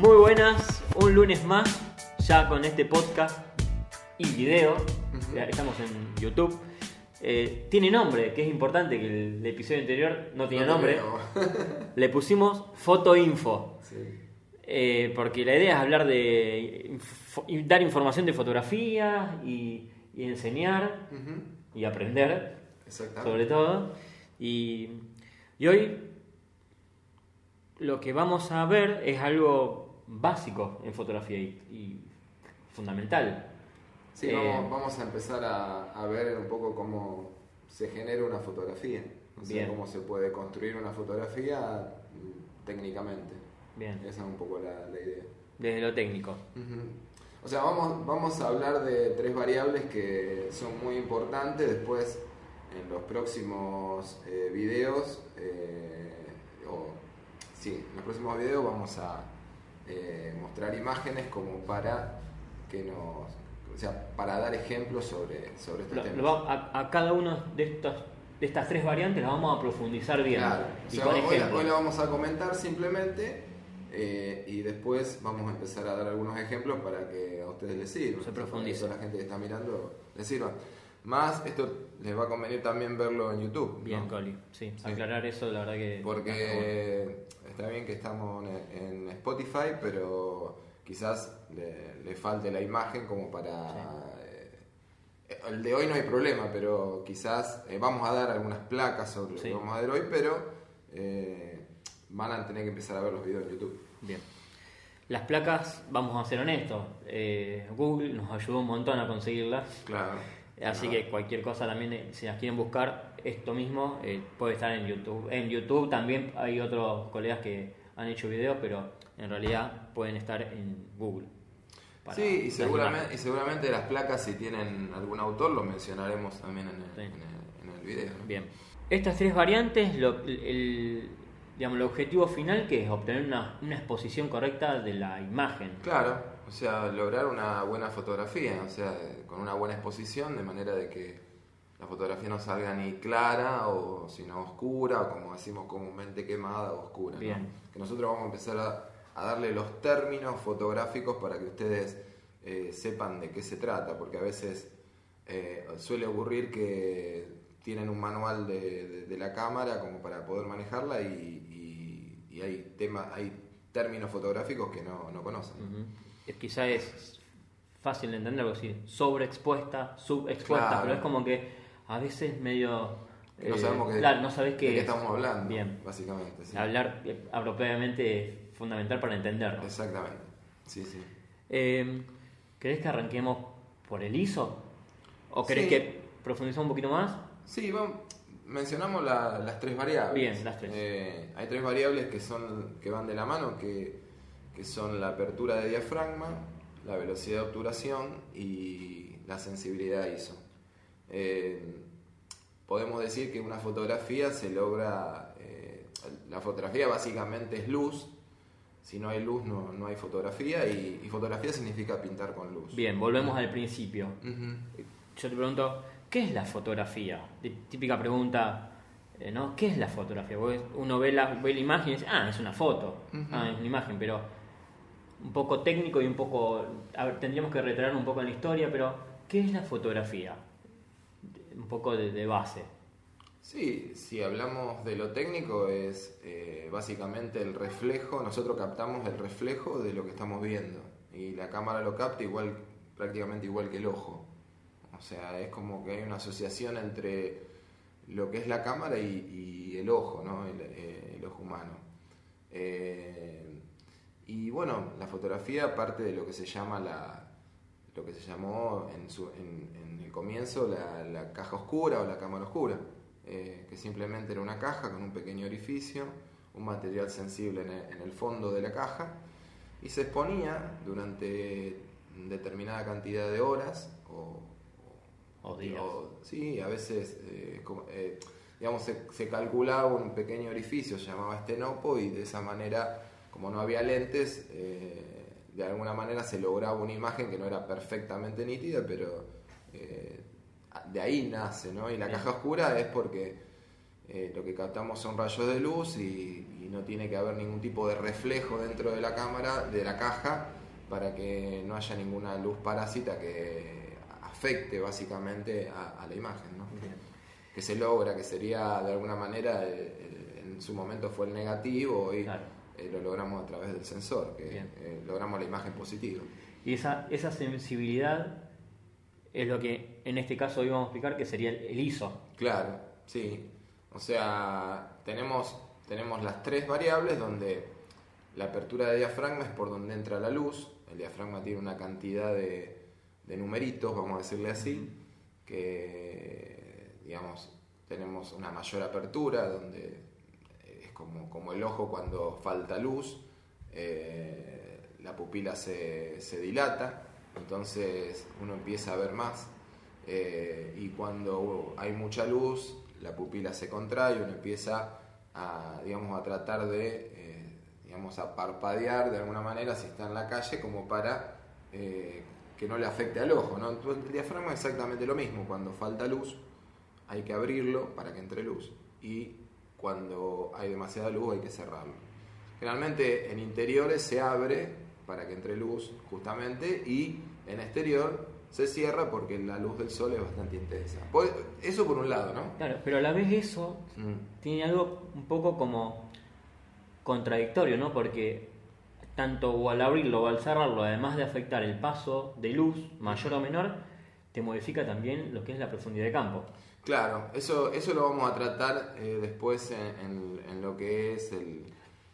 Muy buenas, un lunes más, ya con este podcast y video. Ya Estamos en YouTube. Eh, tiene nombre, que es importante, que el, el episodio anterior no tenía No nombre. Le pusimos Foto Info. Sí. Eh, porque la idea es hablar de info- dar información de fotografía y, y enseñar y aprender, sobre todo. Y, y hoy lo que vamos a ver es algo básico en fotografía y, y fundamental. Sí, Eh, vamos, vamos a empezar a, a ver un poco cómo se genera una fotografía. O sea, cómo se puede construir una fotografía mm, técnicamente. Bien, Esa es un poco la, la idea. desde lo técnico. O sea, vamos, vamos a hablar de tres variables que son muy importantes. Después, en los próximos eh, videos, eh, o sí, en los próximos videos vamos a eh, mostrar imágenes como para que nos, o sea, para dar ejemplos sobre, sobre este Lo- tema. lo va- a, a cada una de estas, de estas tres variantes las vamos a profundizar bien. Claro. O Y sea, con hoy, ejemplos. hoy la vamos a comentar simplemente eh, y después vamos a empezar a dar algunos ejemplos para que a ustedes les sirva. Se que a la gente que está mirando les sirva. Más, esto les va a convenir también verlo en YouTube. Bien, ¿no? Coli. Sí, Sí. aclarar eso, la verdad que. Porque está bien que estamos en, en Spotify, pero quizás le, le falte la imagen como para... eh, el de hoy no hay problema, pero quizás eh, vamos a dar algunas placas sobre lo que vamos a ver hoy, pero eh, van a tener que empezar a ver los videos en YouTube. Bien. Las placas, vamos a ser honestos, Google nos ayudó un montón a conseguirlas. Claro. Así que cualquier cosa también, eh, si las quieren buscar, esto mismo eh, puede estar en YouTube. En YouTube también hay otros colegas que han hecho videos, pero en realidad pueden estar en Google. Sí, y seguramente, y seguramente las placas, si tienen algún autor, lo mencionaremos también en el, Sí. en el, en el video. ¿no? Bien. Estas tres variantes, lo- el, digamos, el objetivo final que es obtener una, una exposición correcta de la imagen. Claro, o sea, lograr una buena fotografía, o sea, con una buena exposición, de manera de que la fotografía no salga ni clara o sino oscura, o como decimos comúnmente quemada o oscura. ¿no? Bien. Que nosotros vamos a empezar a, a darle los términos fotográficos para que ustedes eh, sepan de qué se trata, porque a veces eh, suele ocurrir que tienen un manual de, de- de la cámara como para poder manejarla y, y- y hay temas, hay términos fotográficos que no, no conocen. Ujú. Es- Quizá es fácil de entender algo así, sobreexpuesta, subexpuesta, Claro. pero es como que a veces medio... Que no eh, sabemos qué, claro, no sabes de qué qué es. estamos hablando, Bien. básicamente. sí. Hablar eh, apropiadamente es fundamental para entenderlo. Exactamente. Sí, sí. Eh, ¿Querés que arranquemos por el ISO? ¿O querés Sí. que profundicemos un poquito más? Sí, vamos, mencionamos la- las tres variables. Bien, las tres. Eh, hay tres variables que son que van de la mano, que, que son la apertura de diafragma, la velocidad de obturación y la sensibilidad ISO. Eh, podemos decir que una fotografía se logra, eh, la fotografía básicamente es luz, si no hay luz no, no hay fotografía y, y fotografía significa pintar con luz. Bien, volvemos al principio. Yo te pregunto, ¿qué es la fotografía? Típica pregunta, eh, ¿no? ¿Qué es la fotografía? Porque Uno ve la, ve la imagen y dice, ah, es una foto, ah, es una imagen, pero un poco técnico y un poco, tendríamos que retraer un poco en la historia, pero ¿qué es la fotografía? Un poco de, base. Sí, si hablamos de lo técnico es eh, básicamente el reflejo, nosotros captamos el reflejo de lo que estamos viendo y la cámara lo capta igual, prácticamente igual que el ojo. O sea, es como que hay una asociación entre lo que es la cámara y, el ojo, ¿no? el, eh, ojo humano. Eh, y bueno, la fotografía parte de lo que se llama la, lo que se llamó en, su- en- en el comienzo la, la caja oscura o la cámara oscura, eh, que simplemente era una caja con un pequeño orificio, un material sensible en el, en el fondo de la caja, y se exponía durante determinada cantidad de horas o, O días. o- sí, a veces, eh, como- eh, digamos, se, se calculaba un pequeño orificio, se llamaba estenopo, y de esa manera, como no había lentes, eh, de alguna manera se lograba una imagen que no era perfectamente nítida, pero eh, de ahí nace, ¿no? Y la caja oscura es porque eh, lo que captamos son rayos de luz y, no tiene que haber ningún tipo de reflejo dentro de la cámara, de la caja, para que no haya ninguna luz parásita que afecte básicamente a, la imagen. ¿no? Que se logra, que sería de alguna manera, en su momento fue el negativo y lo logramos a través del sensor, que logramos la imagen positiva. Y esa, esa sensibilidad es lo que en este caso íbamos a explicar que sería el, ISO. Claro, sí. O sea, tenemos, tenemos las tres variables donde la apertura de diafragma es por donde entra la luz. El diafragma tiene una cantidad de, de numeritos, vamos a decirle así, que digamos tenemos una mayor apertura donde como, el ojo cuando falta luz. Eh, la pupila se, se dilata, entonces uno empieza a ver más. Eh, y cuando hay mucha luz, la pupila se contrae, uno empieza a, digamos, a tratar de, eh, digamos, a parpadear de alguna manera si está en la calle como para que no le afecte al ojo. ¿no? el diafragma es exactamente lo mismo, cuando falta luz hay que abrirlo para que entre luz y cuando hay demasiada luz hay que cerrarlo. Generalmente en interiores se abre para que entre luz justamente y en exterior se cierra porque la luz del sol es bastante intensa. Pues, eso por un lado, ¿no? Claro, pero a la vez eso mm. tiene algo un poco como contradictorio, ¿no? Porque tanto o al abrirlo o al cerrarlo, además de afectar el paso de luz mayor o menor, te modifica también lo que es la profundidad de campo. Claro, eso, eso lo vamos a tratar eh, después en, lo que es el,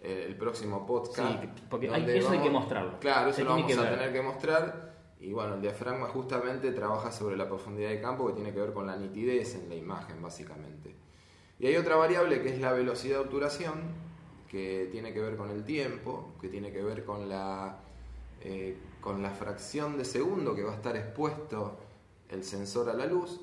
el próximo podcast. Sí, porque eso hay que mostrarlo. Claro, eso lo vamos a tener que mostrar. Y bueno, el diafragma justamente trabaja sobre la profundidad de campo que tiene que ver con la nitidez en la imagen, básicamente. Y hay otra variable que es la velocidad de obturación, que tiene que ver con el tiempo, que tiene que ver con la, eh, con la fracción de segundo que va a estar expuesto el sensor a la luz,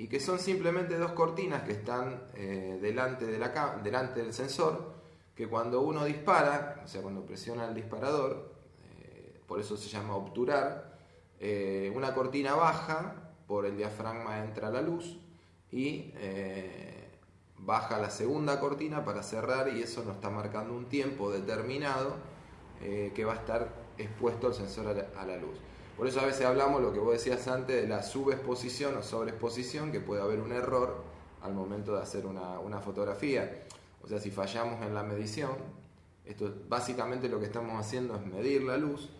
y que son simplemente dos cortinas que están eh, delante, de la, delante del sensor que cuando uno dispara, o sea, cuando presiona el disparador, eh, por eso se llama obturar, eh, una cortina baja, por el diafragma entra la luz y baja la segunda cortina para cerrar y eso nos está marcando un tiempo determinado que va a estar expuesto el sensor a la, luz. Por eso a veces hablamos lo que vos decías antes de la subexposición o sobreexposición, que puede haber un error al momento de hacer una, una fotografía. O sea, si fallamos en la medición, esto básicamente lo que estamos haciendo es medir la luz.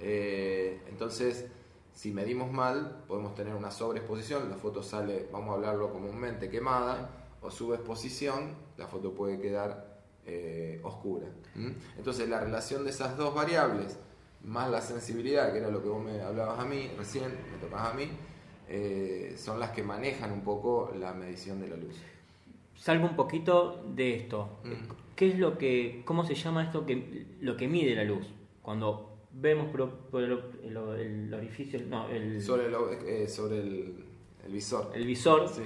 Eh, entonces, si medimos mal, podemos tener una sobreexposición, la foto sale, vamos a hablarlo comúnmente, quemada, o subexposición, la foto puede quedar eh, oscura. Entonces, la relación de esas dos variables, más la sensibilidad, que era lo que vos me hablabas a mí, recién me tocabas a mí, eh, son las que manejan un poco la medición de la luz salgo un poquito de esto. ¿Qué es lo que, cómo se llama esto que lo que mide la luz? Cuando vemos por, el, orificio, no, el sobre, eh, sobre el, visor. El visor. Sí.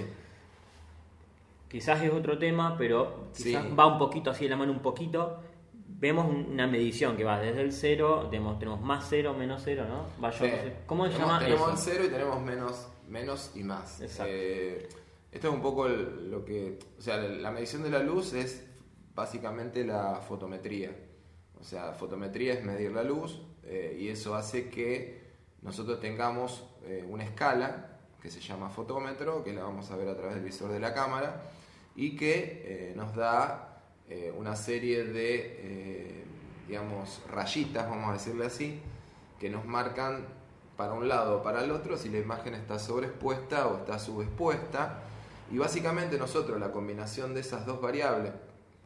Quizás es otro tema, pero quizás va un poquito así de la mano un poquito. Vemos una medición que va desde el cero, tenemos, tenemos más cero, menos cero, ¿no? Va yo, ¿Cómo se llama tenemos el cero y tenemos menos, menos y más. Exacto. Eh, esto es un poco lo que, o sea, la medición de la luz es básicamente la fotometría. O sea, fotometría es medir la luz eh, y eso hace que nosotros tengamos eh, una escala que se llama fotómetro, que la vamos a ver a través del visor de la cámara y que nos da una serie de, digamos, rayitas, vamos a decirle así, que nos marcan para un lado o para el otro si la imagen está sobreexpuesta o está subexpuesta y básicamente nosotros la combinación de esas dos variables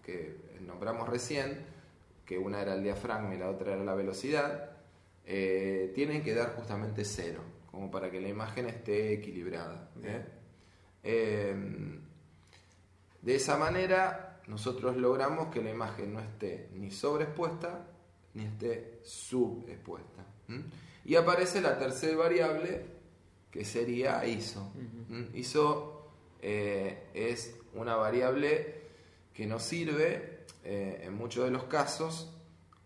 que nombramos recién, que una era el diafragma y la otra era la velocidad, eh, tienen que dar justamente cero, como para que la imagen esté equilibrada. Eh, de esa manera nosotros logramos que la imagen no esté ni sobreexpuesta ni esté subexpuesta. Y aparece la tercera variable que sería ISO. ISO eh, es una variable que nos sirve eh, en muchos de los casos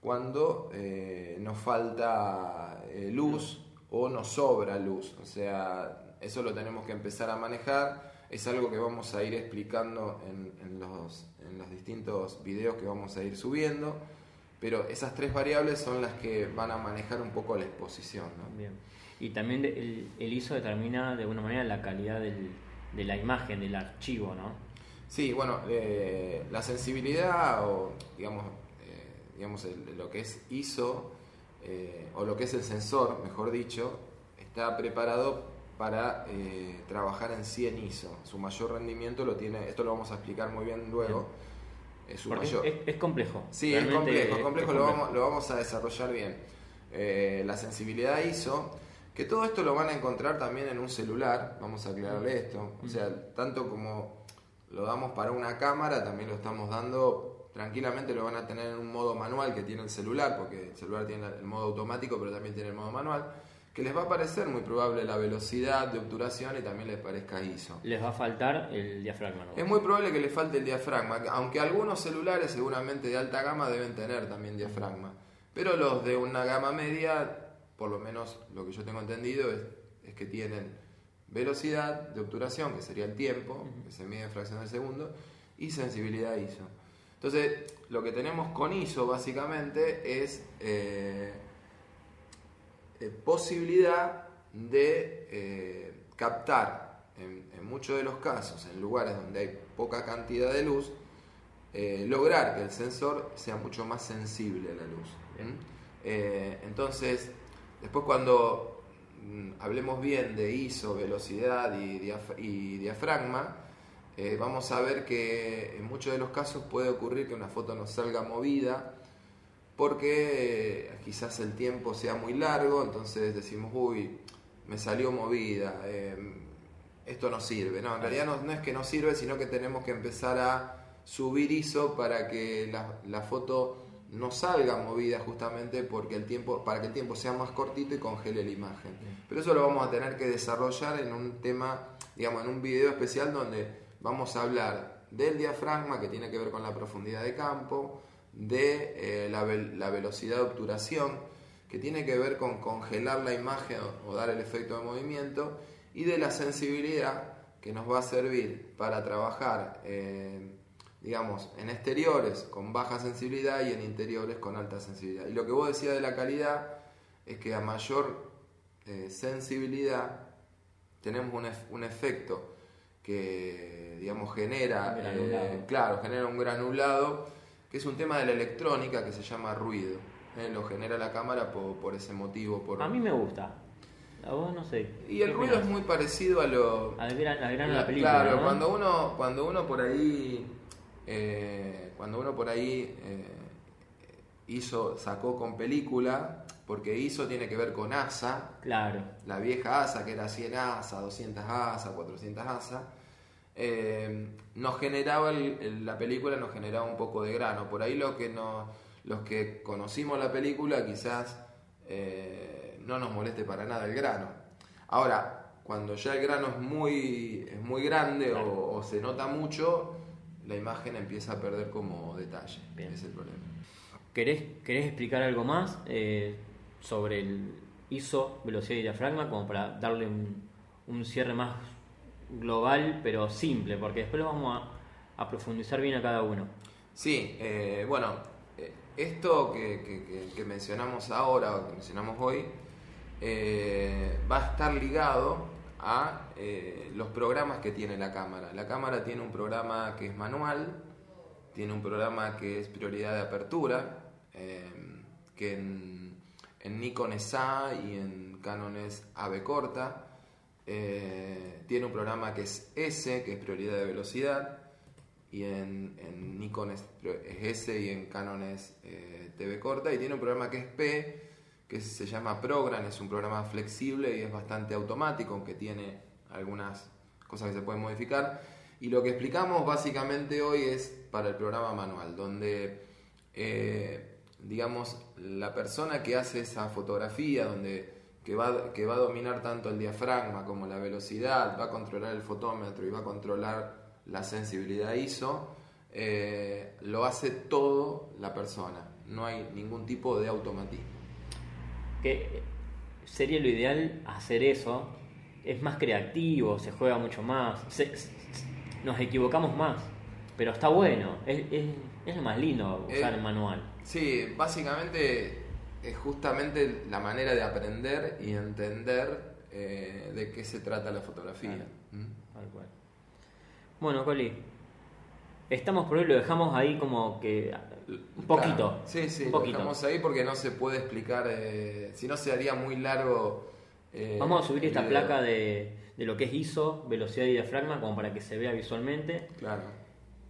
cuando eh, nos falta luz o nos sobra luz. O sea, eso lo tenemos que empezar a manejar es algo que vamos a ir explicando en, los, en los distintos videos que vamos a ir subiendo, pero esas tres variables son las que van a manejar un poco la exposición. Bien. Y también el, ISO determina de alguna manera la calidad de la imagen, del archivo, ¿no? Sí, bueno, eh, la sensibilidad o digamos, eh, digamos lo que es ISO eh, o lo que es el sensor, mejor dicho, está preparado para trabajar en 100 ISO. Su mayor rendimiento lo tiene, esto lo vamos a explicar muy bien luego. Es, su mayor. Es, complejo. Sí, es complejo, es complejo, Lo, vamos, lo vamos a desarrollar bien. la sensibilidad ISO que todo esto lo van a encontrar también en un celular, vamos a aclararle esto. O sea, tanto como lo damos para una cámara, también lo estamos dando, tranquilamente lo van a tener en un modo manual que tiene el celular, porque el celular tiene el modo automático, pero también tiene el modo manual, que les va a parecer muy probable la velocidad de obturación y también les parezca ISO. Les va a faltar el diafragma. Es muy probable que les falte el diafragma, aunque algunos celulares seguramente de alta gama deben tener también diafragma, pero los de una gama media por lo menos lo que yo tengo entendido es, que tienen velocidad de obturación, que sería el tiempo, que se mide en fracción de segundo, y sensibilidad ISO. Entonces, lo que tenemos con ISO básicamente es eh, eh, posibilidad de eh, captar en, muchos de los casos, en lugares donde hay poca cantidad de luz, lograr que el sensor sea mucho más sensible a la luz. entonces, Después cuando mm, hablemos bien de ISO, velocidad y, diafragma, eh, vamos a ver que en muchos de los casos puede ocurrir que una foto no salga movida porque eh, quizás el tiempo sea muy largo, entonces decimos, uy, me salió movida, em, esto no sirve. No, en realidad no, es que no sirve, sino que tenemos que empezar a subir ISO para que la foto no salga movida justamente porque el tiempo, para que el tiempo sea más cortito y congele la imagen. Pero eso lo vamos a tener que desarrollar en un tema, digamos, en un video especial donde vamos a hablar del diafragma que tiene que ver con la profundidad de campo, de eh, la, velocidad de obturación que tiene que ver con congelar la imagen o, dar el efecto de movimiento y de la sensibilidad que nos va a servir para trabajar eh, digamos, en exteriores con baja sensibilidad y en interiores con alta sensibilidad. Y lo que vos decías de la calidad es que a mayor eh, sensibilidad tenemos un, un, efecto que, digamos, genera, claro, genera un granulado, que es un tema de la electrónica que se llama ruido. Eh, lo genera la cámara por, ese motivo. Por... A mí me gusta. A vos no sé. Y el ruido es muy parecido a lo... Al gran, la película. Claro, cuando, uno, cuando uno por ahí eh, cuando uno por ahí eh, hizo, sacó con película, porque hizo tiene que ver con ASA, claro. la vieja ASA que era 100 ASA, 200 ASA, 400 ASA, eh, nos generaba la película nos generaba un poco de grano. Por ahí lo que los que conocimos la película quizás no nos moleste para nada el grano. Ahora, cuando ya el grano es muy, es muy grande o, se nota mucho, la imagen empieza a perder como detalle. Bien. Es el problema. ¿Querés, querés explicar algo más eh, sobre el ISO, velocidad y diafragma, como para darle un, cierre más global, pero simple, porque después lo vamos a, profundizar bien a cada uno? Sí, eh, bueno, eh, esto que, mencionamos ahora, o que mencionamos hoy, va a estar ligado a eh, los programas que tiene la cámara. La cámara tiene un programa que es manual, tiene un programa que es prioridad de apertura, eh, que en, Nikon es A y en Canon es AB corta. Eh, tiene un programa que es S, que es prioridad de velocidad, y en, Nikon es, S y en Canon es TV corta, y tiene un programa que es P, que se llama Program, es un programa flexible y es bastante automático, aunque tiene algunas cosas que se pueden modificar. Y lo que explicamos básicamente hoy es para el programa manual, donde, eh, digamos, la persona que hace esa fotografía, donde que va, que va a dominar tanto el diafragma como la velocidad, va a controlar el fotómetro y va a controlar la sensibilidad ISO, eh, lo hace todo la persona, no hay ningún tipo de automatismo. Que sería lo ideal hacer eso. Es más creativo, se juega mucho más, se- se- nos equivocamos más, pero está bueno, es, es, es lo más lindo usar Eh, el manual. Sí, básicamente es justamente la manera de aprender y entender eh, de qué se trata la fotografía. Claro. ¿Mm? Tal cual. Bueno, Coli, estamos por hoy, lo dejamos ahí como que un poquito. Claro. Sí, sí, un lo poquito. dejamos ahí porque no se puede explicar, eh, si no se haría muy largo. eh, Vamos a subir esta video. placa de, de lo que es ISO, velocidad y diafragma, como para que se vea visualmente. Claro.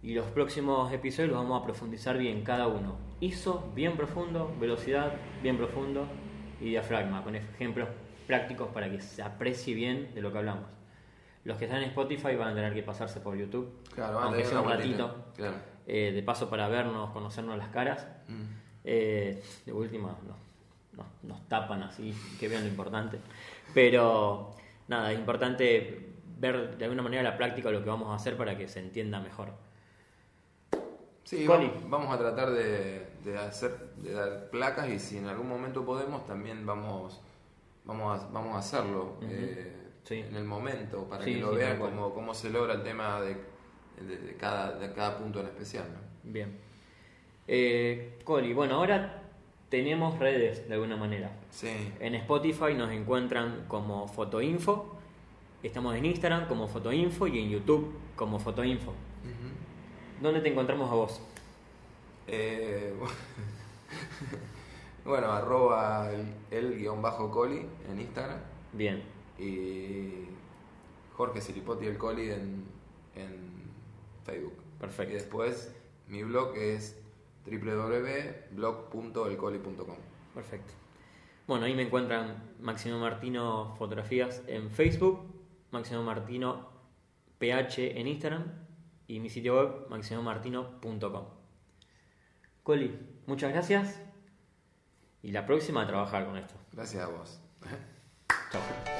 Y los próximos episodios los vamos a profundizar bien cada uno. ISO, bien profundo, velocidad, bien profundo y diafragma, con ejemplos prácticos para que se aprecie bien de lo que hablamos. Los que están en Spotify van a tener que pasarse por YouTube, Claro, aunque sea un ratito, Claro. eh, de paso para vernos, conocernos las caras. Mm. Eh, de última, nos, nos- nos tapan así, que vean lo importante. Pero nada, es importante ver de alguna manera la práctica lo que vamos a hacer para que se entienda mejor. Sí, Coli. vamos, a tratar de, de hacer, de dar placas y si en algún momento podemos también vamos, vamos, a, vamos a hacerlo eh, Sí. en el momento para Sí, que lo sí, vean cómo, cómo se logra el tema de, de- de cada, de cada punto en especial. ¿no? Bien. Eh, Coli, bueno, ahora tenemos redes de alguna manera. Sí, En Spotify nos encuentran como Fotoinfo, estamos en Instagram como Fotoinfo y en YouTube como Fotoinfo. ¿Dónde te encontramos a vos? Eh, bueno, arroba el, guion bajo coli en Instagram Bien, y Jorge Silipotti el coli en, en Facebook. Perfecto. Y después mi blog es www.blog.elcoli.com. perfecto. Bueno, ahí me encuentran Máximo Martino Fotografías en Facebook, Máximo Martino PH en Instagram y mi sitio web maximomartino.com. Coli, muchas gracias y la próxima a trabajar con esto. Gracias a vos. Chao.